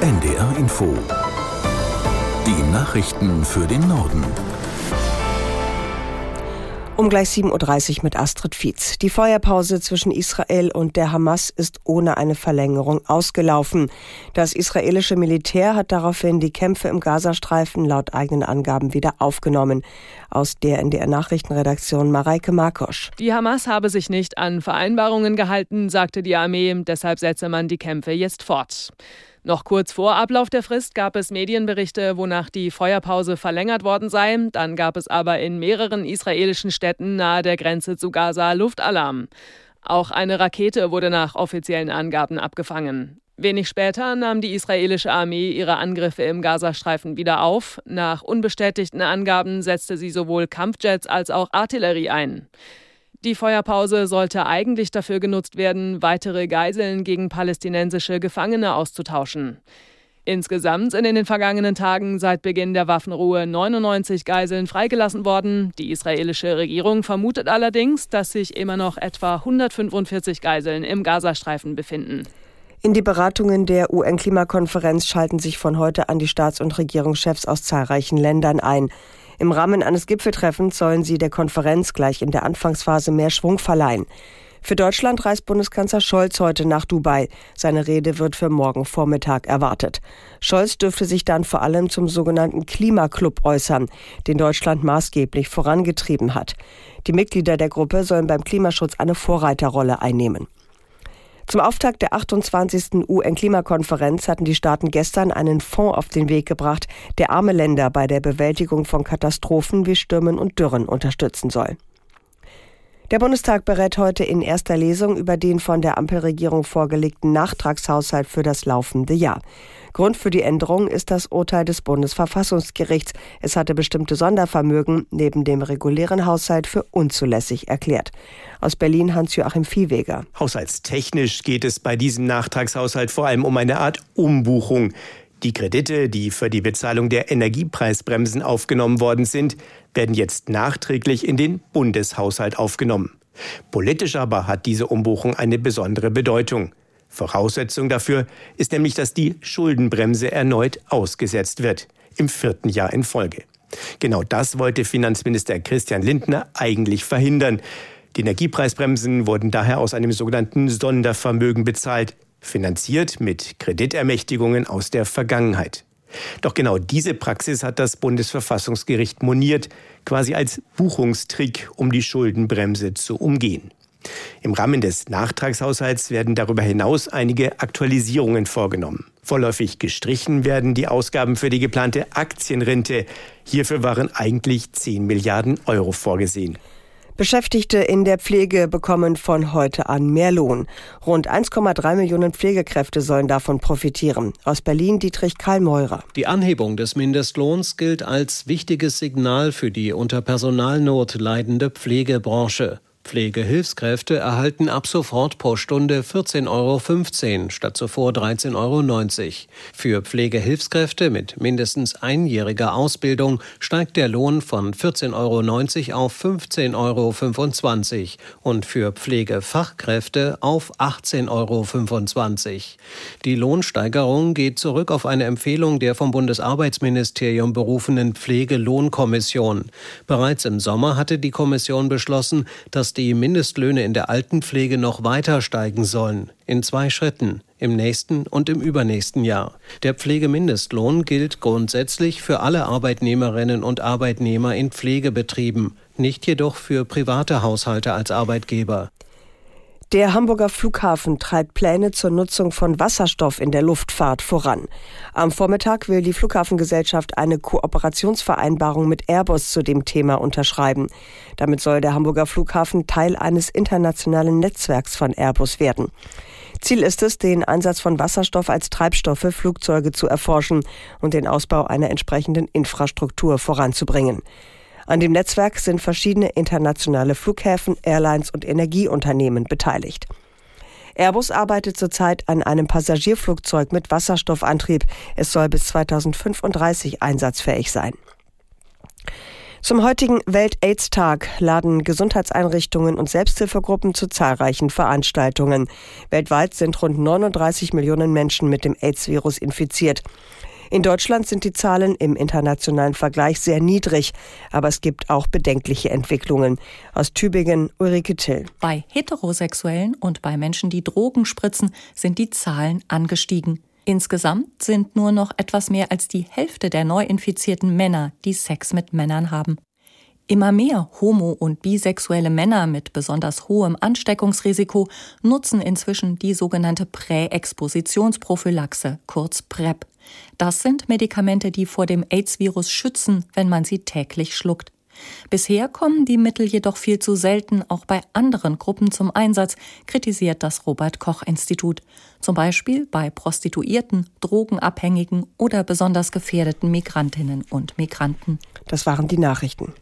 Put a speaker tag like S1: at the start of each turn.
S1: NDR Info. Die Nachrichten für den Norden.
S2: Um gleich 7.30 Uhr mit Astrid Fietz. Die Feuerpause zwischen Israel und der Hamas ist ohne eine Verlängerung ausgelaufen. Das israelische Militär hat daraufhin die Kämpfe im Gazastreifen laut eigenen Angaben wieder aufgenommen. Aus der NDR Nachrichtenredaktion Mareike Markosch.
S3: Die Hamas habe sich nicht an Vereinbarungen gehalten, sagte die Armee. Deshalb setze man die Kämpfe jetzt fort. Noch kurz vor Ablauf der Frist gab es Medienberichte, wonach die Feuerpause verlängert worden sei. Dann gab es aber in mehreren israelischen Städten nahe der Grenze zu Gaza Luftalarm. Auch eine Rakete wurde nach offiziellen Angaben abgefangen. Wenig später nahm die israelische Armee ihre Angriffe im Gazastreifen wieder auf. Nach unbestätigten Angaben setzte sie sowohl Kampfjets als auch Artillerie ein. Die Feuerpause sollte eigentlich dafür genutzt werden, weitere Geiseln gegen palästinensische Gefangene auszutauschen. Insgesamt sind in den vergangenen Tagen seit Beginn der Waffenruhe 99 Geiseln freigelassen worden. Die israelische Regierung vermutet allerdings, dass sich immer noch etwa 145 Geiseln im Gazastreifen befinden.
S2: In die Beratungen der UN-Klimakonferenz schalten sich von heute an die Staats- und Regierungschefs aus zahlreichen Ländern ein. Im Rahmen eines Gipfeltreffens sollen sie der Konferenz gleich in der Anfangsphase mehr Schwung verleihen. Für Deutschland reist Bundeskanzler Scholz heute nach Dubai. Seine Rede wird für morgen Vormittag erwartet. Scholz dürfte sich dann vor allem zum sogenannten Klimaclub äußern, den Deutschland maßgeblich vorangetrieben hat. Die Mitglieder der Gruppe sollen beim Klimaschutz eine Vorreiterrolle einnehmen. Zum Auftakt der 28. UN-Klimakonferenz hatten die Staaten gestern einen Fonds auf den Weg gebracht, der arme Länder bei der Bewältigung von Katastrophen wie Stürmen und Dürren unterstützen soll. Der Bundestag berät heute in erster Lesung über den von der Ampelregierung vorgelegten Nachtragshaushalt für das laufende Jahr. Grund für die Änderung ist das Urteil des Bundesverfassungsgerichts. Es hatte bestimmte Sondervermögen neben dem regulären Haushalt für unzulässig erklärt. Aus Berlin Hans-Joachim Viehweger.
S4: Haushaltstechnisch geht es bei diesem Nachtragshaushalt vor allem um eine Art Umbuchung. Die Kredite, die für die Bezahlung der Energiepreisbremsen aufgenommen worden sind, werden jetzt nachträglich in den Bundeshaushalt aufgenommen. Politisch aber hat diese Umbuchung eine besondere Bedeutung. Voraussetzung dafür ist nämlich, dass die Schuldenbremse erneut ausgesetzt wird, im vierten Jahr in Folge. Genau das wollte Finanzminister Christian Lindner eigentlich verhindern. Die Energiepreisbremsen wurden daher aus einem sogenannten Sondervermögen bezahlt, finanziert mit Kreditermächtigungen aus der Vergangenheit. Doch genau diese Praxis hat das Bundesverfassungsgericht moniert, quasi als Buchungstrick, um die Schuldenbremse zu umgehen. Im Rahmen des Nachtragshaushalts werden darüber hinaus einige Aktualisierungen vorgenommen. Vorläufig gestrichen werden die Ausgaben für die geplante Aktienrente. Hierfür waren eigentlich 10 Milliarden Euro vorgesehen.
S2: Beschäftigte in der Pflege bekommen von heute an mehr Lohn. Rund 1,3 Millionen Pflegekräfte sollen davon profitieren. Aus Berlin Dietrich Karl Meurer.
S5: Die Anhebung des Mindestlohns gilt als wichtiges Signal für die unter Personalnot leidende Pflegebranche. Pflegehilfskräfte erhalten ab sofort pro Stunde 14,15 Euro statt zuvor 13,90 Euro. Für Pflegehilfskräfte mit mindestens einjähriger Ausbildung steigt der Lohn von 14,90 Euro auf 15,25 Euro und für Pflegefachkräfte auf 18,25 Euro. Die Lohnsteigerung geht zurück auf eine Empfehlung der vom Bundesarbeitsministerium berufenen Pflegelohnkommission. Bereits im Sommer hatte die Kommission beschlossen, dass die Mindestlöhne in der Altenpflege noch weiter steigen sollen, in zwei Schritten, im nächsten und im übernächsten Jahr. Der Pflegemindestlohn gilt grundsätzlich für alle Arbeitnehmerinnen und Arbeitnehmer in Pflegebetrieben, nicht jedoch für private Haushalte als Arbeitgeber.
S2: Der Hamburger Flughafen treibt Pläne zur Nutzung von Wasserstoff in der Luftfahrt voran. Am Vormittag will die Flughafengesellschaft eine Kooperationsvereinbarung mit Airbus zu dem Thema unterschreiben. Damit soll der Hamburger Flughafen Teil eines internationalen Netzwerks von Airbus werden. Ziel ist es, den Einsatz von Wasserstoff als Treibstoff für Flugzeuge zu erforschen und den Ausbau einer entsprechenden Infrastruktur voranzubringen. An dem Netzwerk sind verschiedene internationale Flughäfen, Airlines und Energieunternehmen beteiligt. Airbus arbeitet zurzeit an einem Passagierflugzeug mit Wasserstoffantrieb. Es soll bis 2035 einsatzfähig sein. Zum heutigen Welt-AIDS-Tag laden Gesundheitseinrichtungen und Selbsthilfegruppen zu zahlreichen Veranstaltungen. Weltweit sind rund 39 Millionen Menschen mit dem AIDS-Virus infiziert. In Deutschland sind die Zahlen im internationalen Vergleich sehr niedrig, aber es gibt auch bedenkliche Entwicklungen. Aus Tübingen Ulrike Till.
S6: Bei Heterosexuellen und bei Menschen, die Drogen spritzen, sind die Zahlen angestiegen. Insgesamt sind nur noch etwas mehr als die Hälfte der neu infizierten Männer, die Sex mit Männern haben. Immer mehr homo- und bisexuelle Männer mit besonders hohem Ansteckungsrisiko nutzen inzwischen die sogenannte Präexpositionsprophylaxe, kurz PrEP. Das sind Medikamente, die vor dem AIDS-Virus schützen, wenn man sie täglich schluckt. Bisher kommen die Mittel jedoch viel zu selten auch bei anderen Gruppen zum Einsatz, kritisiert das Robert Koch Institut. Zum Beispiel bei Prostituierten, Drogenabhängigen oder besonders gefährdeten Migrantinnen und Migranten.
S2: Das waren die Nachrichten.